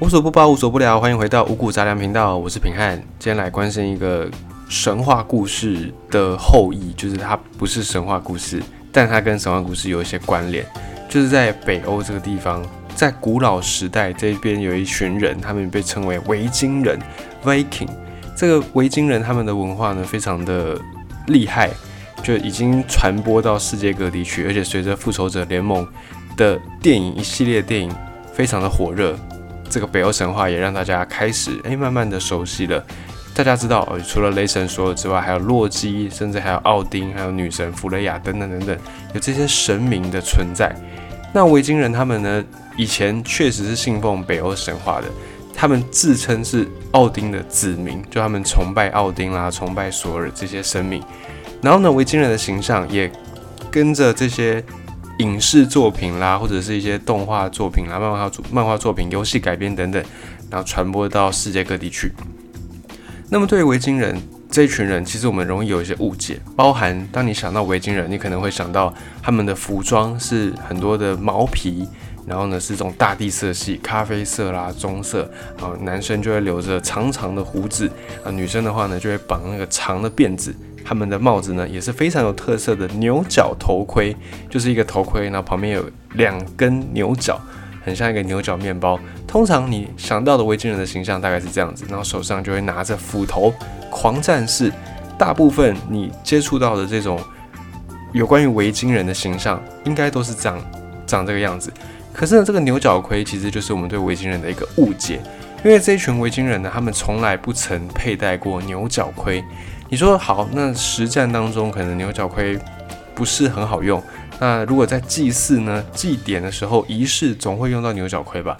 无所不包，无所不聊，欢迎回到五谷杂粮频道，我是平汉。今天来关心一个神话故事的后裔，就是它不是神话故事，但它跟神话故事有一些关联。就是在北欧这个地方，在古老时代这边有一群人，他们被称为维京人 （Viking）。这个维京人他们的文化呢，非常的厉害，就已经传播到世界各地去，而且随着复仇者联盟的电影一系列电影非常的火热。这个北欧神话也让大家开始哎，慢慢的熟悉了。大家知道，除了雷神索尔之外，还有洛基，甚至还有奥丁，还有女神弗雷亚等等等等，有这些神明的存在。那维京人他们呢，以前确实是信奉北欧神话的，他们自称是奥丁的子民，就他们崇拜奥丁啦，崇拜索尔这些神明。然后呢，维京人的形象也跟着这些。影视作品啦，或者是一些动画作品啦、漫画作、漫画作品、游戏改编等等，然后传播到世界各地去。那么对于维京人这一群人，其实我们容易有一些误解，包含当你想到维京人，你可能会想到他们的服装是很多的毛皮，然后呢是这种大地色系，咖啡色啦、棕色，啊，男生就会留着长长的胡子，啊，女生的话呢就会绑那个长的辫子。他们的帽子呢也是非常有特色的牛角头盔，就是一个头盔，然后旁边有两根牛角，很像一个牛角面包。通常你想到的维京人的形象大概是这样子，然后手上就会拿着斧头，狂战士。大部分你接触到的这种有关于维京人的形象，应该都是长长这个样子。可是呢，这个牛角盔其实就是我们对维京人的一个误解，因为这一群维京人呢，他们从来不曾佩戴过牛角盔。你说好，那实战当中可能牛角盔不是很好用。那如果在祭祀呢、祭典的时候，仪式总会用到牛角盔吧？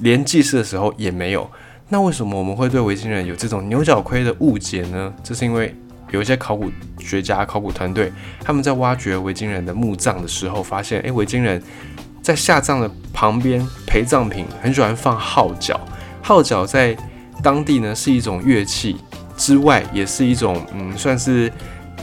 连祭祀的时候也没有。那为什么我们会对维京人有这种牛角盔的误解呢？这是因为有一些考古学家、考古团队他们在挖掘维京人的墓葬的时候，发现，诶，维京人在下葬的旁边陪葬品很喜欢放号角。号角在当地呢是一种乐器。之外，也是一种嗯，算是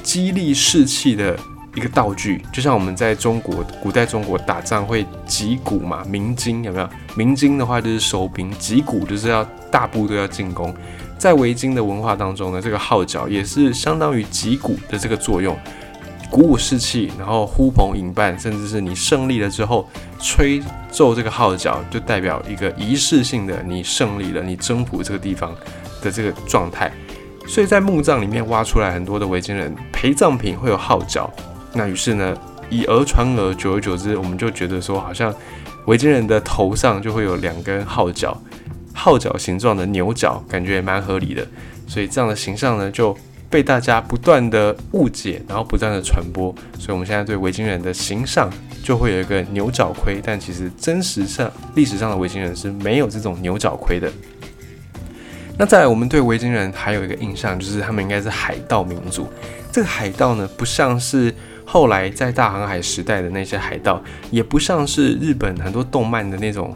激励士气的一个道具。就像我们在中国古代中国打仗会击鼓嘛，鸣金有没有？鸣金的话就是收兵，击鼓就是要大部队要进攻。在维京的文化当中呢，这个号角也是相当于击鼓的这个作用，鼓舞士气，然后呼朋引伴，甚至是你胜利了之后吹奏这个号角，就代表一个仪式性的你胜利了，你征服这个地方的这个状态。所以在墓葬里面挖出来很多的维京人陪葬品会有号角，那于是呢，以讹传讹，久而久之，我们就觉得说，好像维京人的头上就会有两根号角，号角形状的牛角，感觉也蛮合理的。所以这样的形象呢，就被大家不断的误解，然后不断的传播。所以我们现在对维京人的形象就会有一个牛角盔，但其实真实上历史上的维京人是没有这种牛角盔的。那再来，我们对维京人还有一个印象，就是他们应该是海盗民族。这个海盗呢，不像是后来在大航海时代的那些海盗，也不像是日本很多动漫的那种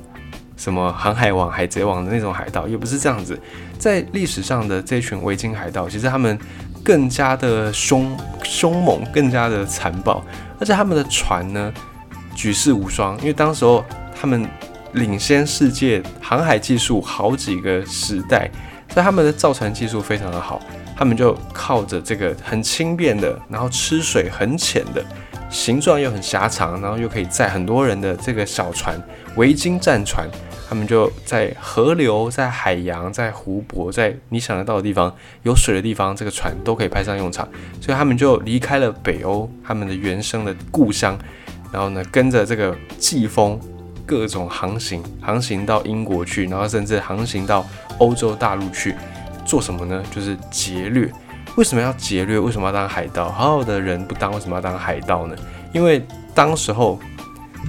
什么航海王、海贼王的那种海盗，也不是这样子。在历史上的这群维京海盗，其实他们更加的凶凶猛，更加的残暴，而且他们的船呢，举世无双，因为当时候他们领先世界航海技术好几个时代。所以他们的造船技术非常的好，他们就靠着这个很轻便的，然后吃水很浅的，形状又很狭长，然后又可以载很多人的这个小船——维京战船，他们就在河流、在海洋、在湖泊、在你想得到的地方有水的地方，这个船都可以派上用场。所以他们就离开了北欧，他们的原生的故乡，然后呢，跟着这个季风。各种航行，航行到英国去，然后甚至航行到欧洲大陆去，做什么呢？就是劫掠。为什么要劫掠？为什么要当海盗？好好的人不当，为什么要当海盗呢？因为当时候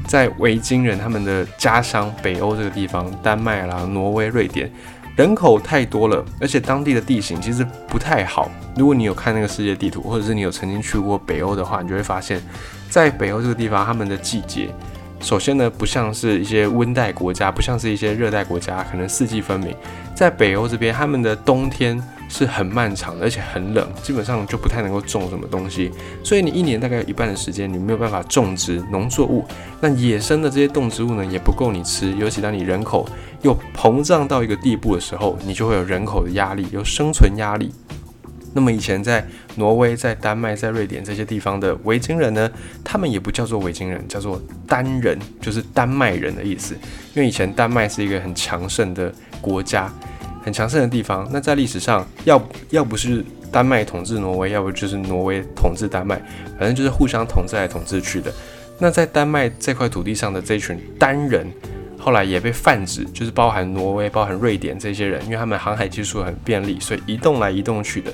在维京人他们的家乡北欧这个地方，丹麦啦、挪威、瑞典，人口太多了，而且当地的地形其实不太好。如果你有看那个世界地图，或者是你有曾经去过北欧的话，你就会发现，在北欧这个地方，他们的季节。首先呢，不像是一些温带国家，不像是一些热带国家，可能四季分明。在北欧这边，他们的冬天是很漫长的，而且很冷，基本上就不太能够种什么东西。所以你一年大概有一半的时间，你没有办法种植农作物。那野生的这些动植物呢，也不够你吃。尤其当你人口又膨胀到一个地步的时候，你就会有人口的压力，有生存压力。那么以前在挪威、在丹麦、在瑞典这些地方的维京人呢，他们也不叫做维京人，叫做丹人，就是丹麦人的意思。因为以前丹麦是一个很强盛的国家，很强盛的地方。那在历史上，要要不是丹麦统治挪威，要不就是挪威统治丹麦，反正就是互相统治来统治去的。那在丹麦这块土地上的这群丹人，后来也被泛指，就是包含挪威、包含瑞典这些人，因为他们航海技术很便利，所以移动来移动去的。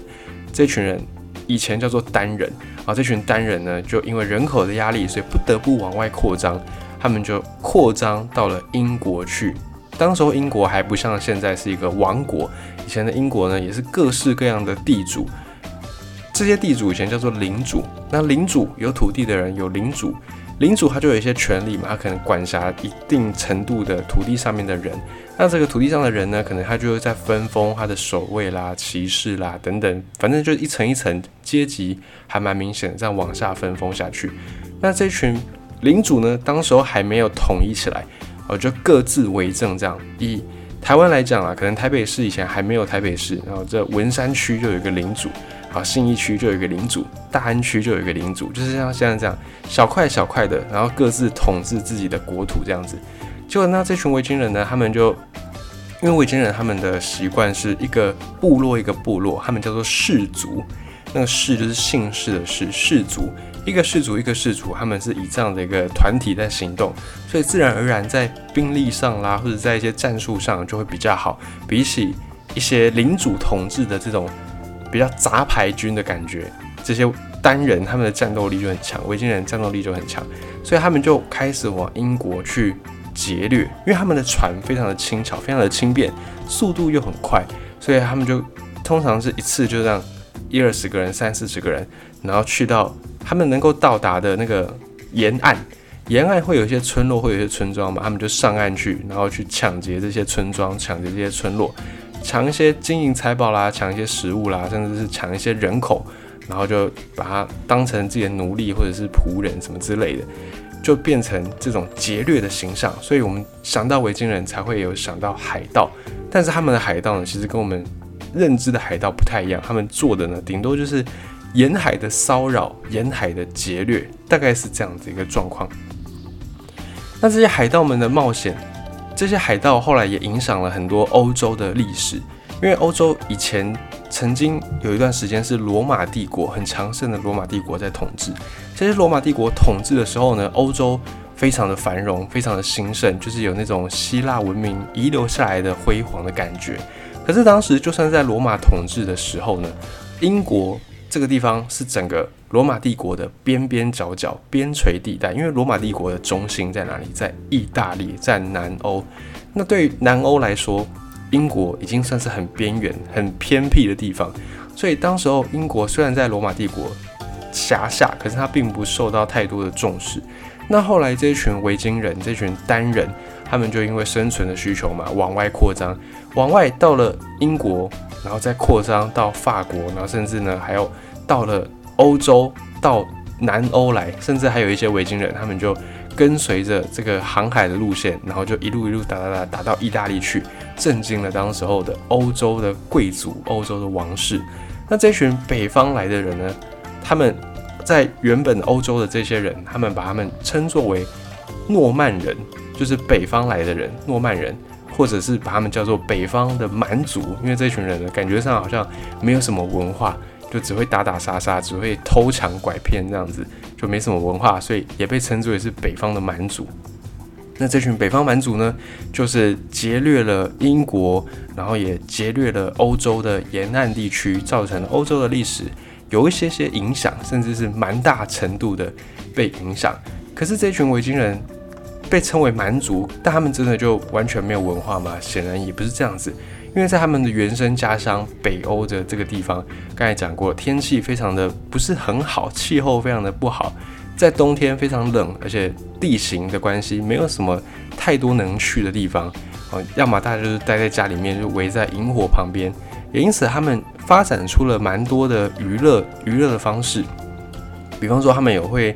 这群人以前叫做单人啊，这群单人呢，就因为人口的压力，所以不得不往外扩张。他们就扩张到了英国去。当时候英国还不像现在是一个王国，以前的英国呢，也是各式各样的地主。这些地主以前叫做领主。那领主有土地的人有领主，领主他就有一些权利嘛，他可能管辖一定程度的土地上面的人。那这个土地上的人呢，可能他就会在分封他的守卫啦、骑士啦等等，反正就一层一层阶级还蛮明显的，这样往下分封下去。那这群领主呢，当时候还没有统一起来，哦，就各自为政这样。以台湾来讲啊，可能台北市以前还没有台北市，然后这文山区就有一个领主，啊，信义区就有一个领主，大安区就有一个领主，就是像现在这样小块小块的，然后各自统治自己的国土这样子。结果那这群维京人呢，他们就因为维京人他们的习惯是一个部落一个部落，他们叫做氏族，那个氏就是姓氏的氏，氏族。一个氏族一个氏族，他们是以这样的一个团体在行动，所以自然而然在兵力上啦，或者在一些战术上就会比较好，比起一些领主统治的这种比较杂牌军的感觉，这些单人他们的战斗力就很强，维京人战斗力就很强，所以他们就开始往英国去。劫掠，因为他们的船非常的轻巧，非常的轻便，速度又很快，所以他们就通常是一次就让一二十个人、三四十个人，然后去到他们能够到达的那个沿岸，沿岸会有一些村落，会有一些村庄嘛，他们就上岸去，然后去抢劫这些村庄，抢劫这些村落，抢一些金银财宝啦，抢一些食物啦，甚至是抢一些人口，然后就把它当成自己的奴隶或者是仆人什么之类的。就变成这种劫掠的形象，所以我们想到维京人才会有想到海盗，但是他们的海盗呢，其实跟我们认知的海盗不太一样，他们做的呢，顶多就是沿海的骚扰、沿海的劫掠，大概是这样子一个状况。那这些海盗们的冒险，这些海盗后来也影响了很多欧洲的历史，因为欧洲以前。曾经有一段时间是罗马帝国很强盛的罗马帝国在统治。这些罗马帝国统治的时候呢，欧洲非常的繁荣，非常的兴盛，就是有那种希腊文明遗留下来的辉煌的感觉。可是当时就算在罗马统治的时候呢，英国这个地方是整个罗马帝国的边边角角、边陲地带，因为罗马帝国的中心在哪里？在意大利，在南欧。那对于南欧来说，英国已经算是很边缘、很偏僻的地方，所以当时候英国虽然在罗马帝国辖下，可是它并不受到太多的重视。那后来这一群维京人、这群单人，他们就因为生存的需求嘛，往外扩张，往外到了英国，然后再扩张到法国，然后甚至呢还有到了欧洲，到南欧来，甚至还有一些维京人，他们就。跟随着这个航海的路线，然后就一路一路打打打打到意大利去，震惊了当时候的欧洲的贵族、欧洲的王室。那这群北方来的人呢？他们在原本欧洲的这些人，他们把他们称作为诺曼人，就是北方来的人，诺曼人，或者是把他们叫做北方的蛮族，因为这群人呢，感觉上好像没有什么文化。就只会打打杀杀，只会偷抢拐骗这样子，就没什么文化，所以也被称之为是北方的蛮族。那这群北方蛮族呢，就是劫掠了英国，然后也劫掠了欧洲的沿岸地区，造成了欧洲的历史有一些些影响，甚至是蛮大程度的被影响。可是这群维京人被称为蛮族，但他们真的就完全没有文化吗？显然也不是这样子。因为在他们的原生家乡北欧的这个地方，刚才讲过，天气非常的不是很好，气候非常的不好，在冬天非常冷，而且地形的关系，没有什么太多能去的地方，哦，要么大家就是待在家里面，就围在萤火旁边，也因此他们发展出了蛮多的娱乐娱乐的方式，比方说他们有会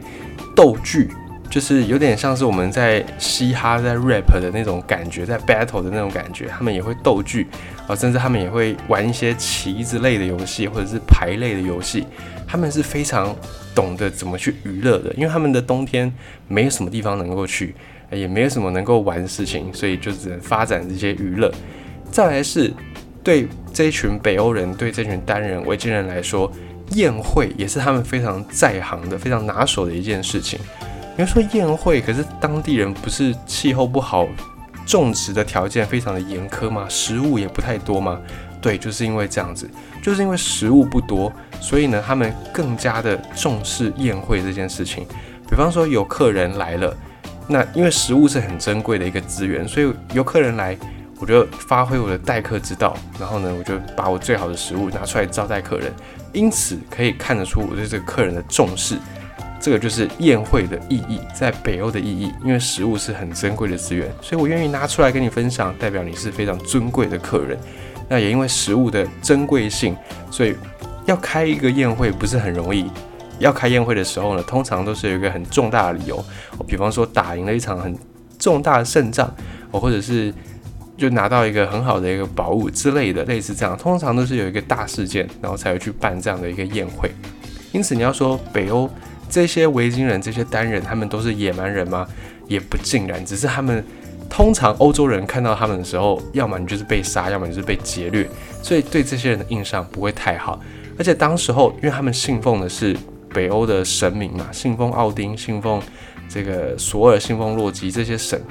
斗剧，就是有点像是我们在嘻哈在 rap 的那种感觉，在 battle 的那种感觉，他们也会斗剧啊，甚至他们也会玩一些棋子类的游戏，或者是牌类的游戏。他们是非常懂得怎么去娱乐的，因为他们的冬天没有什么地方能够去，也没有什么能够玩的事情，所以就只能发展这些娱乐。再来是对这群北欧人，对这群单人维京人来说，宴会也是他们非常在行的、非常拿手的一件事情。比如说宴会，可是当地人不是气候不好，种植的条件非常的严苛吗？食物也不太多吗？对，就是因为这样子，就是因为食物不多，所以呢，他们更加的重视宴会这件事情。比方说有客人来了，那因为食物是很珍贵的一个资源，所以有客人来，我就发挥我的待客之道，然后呢，我就把我最好的食物拿出来招待客人，因此可以看得出我对这个客人的重视。这个就是宴会的意义，在北欧的意义，因为食物是很珍贵的资源，所以我愿意拿出来跟你分享，代表你是非常尊贵的客人。那也因为食物的珍贵性，所以要开一个宴会不是很容易。要开宴会的时候呢，通常都是有一个很重大的理由，比方说打赢了一场很重大的胜仗，或者是就拿到一个很好的一个宝物之类的，类似这样，通常都是有一个大事件，然后才会去办这样的一个宴会。因此，你要说北欧。这些维京人，这些单人，他们都是野蛮人吗？也不尽然，只是他们通常欧洲人看到他们的时候，要么你就是被杀，要么你就是被劫掠，所以对这些人的印象不会太好。而且当时候，因为他们信奉的是北欧的神明嘛，信奉奥丁，信奉这个索尔，信奉洛基这些神。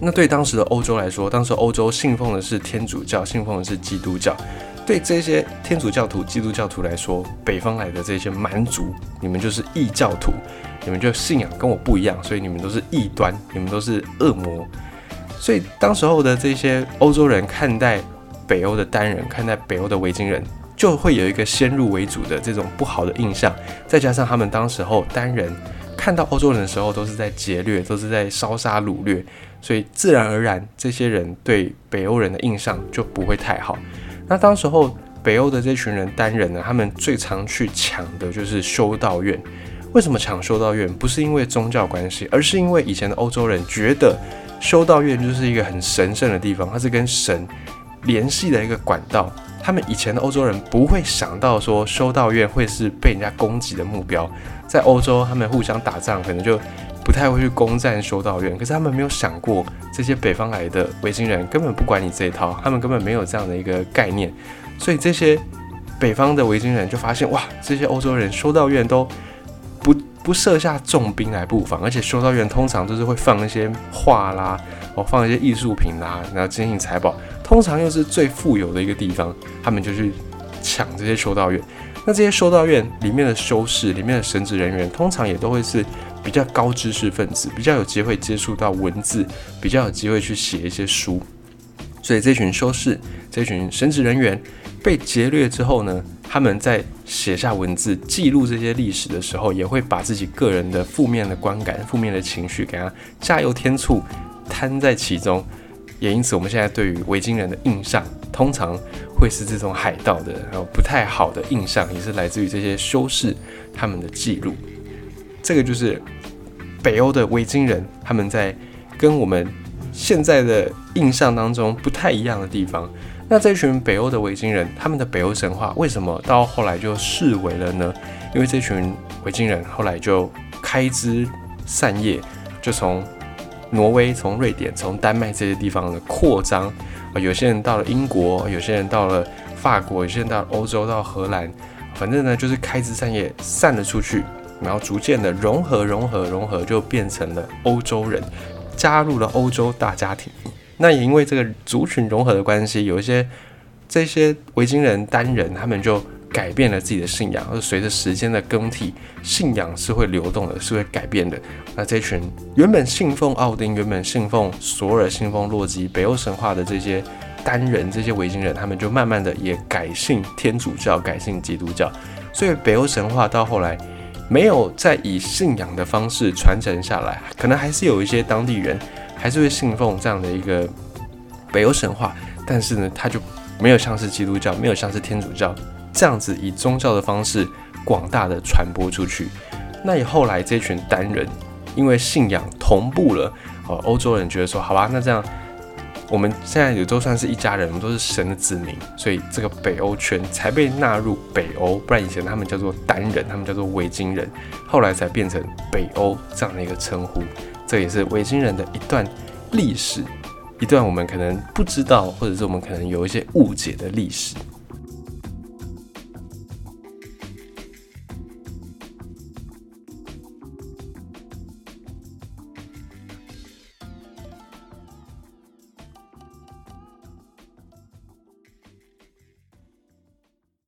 那对当时的欧洲来说，当时欧洲信奉的是天主教，信奉的是基督教。对这些天主教徒、基督教徒来说，北方来的这些蛮族，你们就是异教徒，你们就信仰跟我不一样，所以你们都是异端，你们都是恶魔。所以当时候的这些欧洲人看待北欧的单人，看待北欧的维京人，就会有一个先入为主的这种不好的印象。再加上他们当时候单人看到欧洲人的时候，都是在劫掠，都是在烧杀掳掠，所以自然而然，这些人对北欧人的印象就不会太好。那当时候北欧的这群人单人呢，他们最常去抢的就是修道院。为什么抢修道院？不是因为宗教关系，而是因为以前的欧洲人觉得修道院就是一个很神圣的地方，它是跟神联系的一个管道。他们以前的欧洲人不会想到说修道院会是被人家攻击的目标。在欧洲，他们互相打仗可能就不太会去攻占修道院，可是他们没有想过。这些北方来的维京人根本不管你这一套，他们根本没有这样的一个概念，所以这些北方的维京人就发现，哇，这些欧洲人修道院都不不设下重兵来布防，而且修道院通常都是会放一些画啦，哦，放一些艺术品啦，然后金银财宝，通常又是最富有的一个地方，他们就去抢这些修道院。那这些修道院里面的修士、里面的神职人员，通常也都会是。比较高知识分子，比较有机会接触到文字，比较有机会去写一些书，所以这群修士、这群神职人员被劫掠之后呢，他们在写下文字、记录这些历史的时候，也会把自己个人的负面的观感、负面的情绪给他加油添醋，摊在其中。也因此，我们现在对于维京人的印象，通常会是这种海盗的，然后不太好的印象，也是来自于这些修士他们的记录。这个就是北欧的维京人，他们在跟我们现在的印象当中不太一样的地方。那这群北欧的维京人，他们的北欧神话为什么到后来就视为了呢？因为这群维京人后来就开枝散叶，就从挪威、从瑞典、从丹麦这些地方的扩张啊，有些人到了英国，有些人到了法国，有些人到欧洲，到荷兰，反正呢就是开枝散叶，散了出去。然后逐渐的融合、融合、融合，就变成了欧洲人，加入了欧洲大家庭。那也因为这个族群融合的关系，有一些这些维京人单人，他们就改变了自己的信仰。而随着时间的更替，信仰是会流动的，是会改变的。那这群原本信奉奥丁、原本信奉索尔、信奉洛基、北欧神话的这些单人，这些维京人，他们就慢慢的也改信天主教，改信基督教。所以北欧神话到后来。没有再以信仰的方式传承下来，可能还是有一些当地人还是会信奉这样的一个北欧神话，但是呢，他就没有像是基督教，没有像是天主教这样子以宗教的方式广大的传播出去。那以后来这群单人因为信仰同步了，呃，欧洲人觉得说，好吧，那这样我们现在也都算是一家人，我们都是神的子民，所以这个北欧圈才被纳入北欧，不然以前他们叫做丹人，他们叫做维京人，后来才变成北欧这样的一个称呼。这也是维京人的一段历史，一段我们可能不知道，或者是我们可能有一些误解的历史。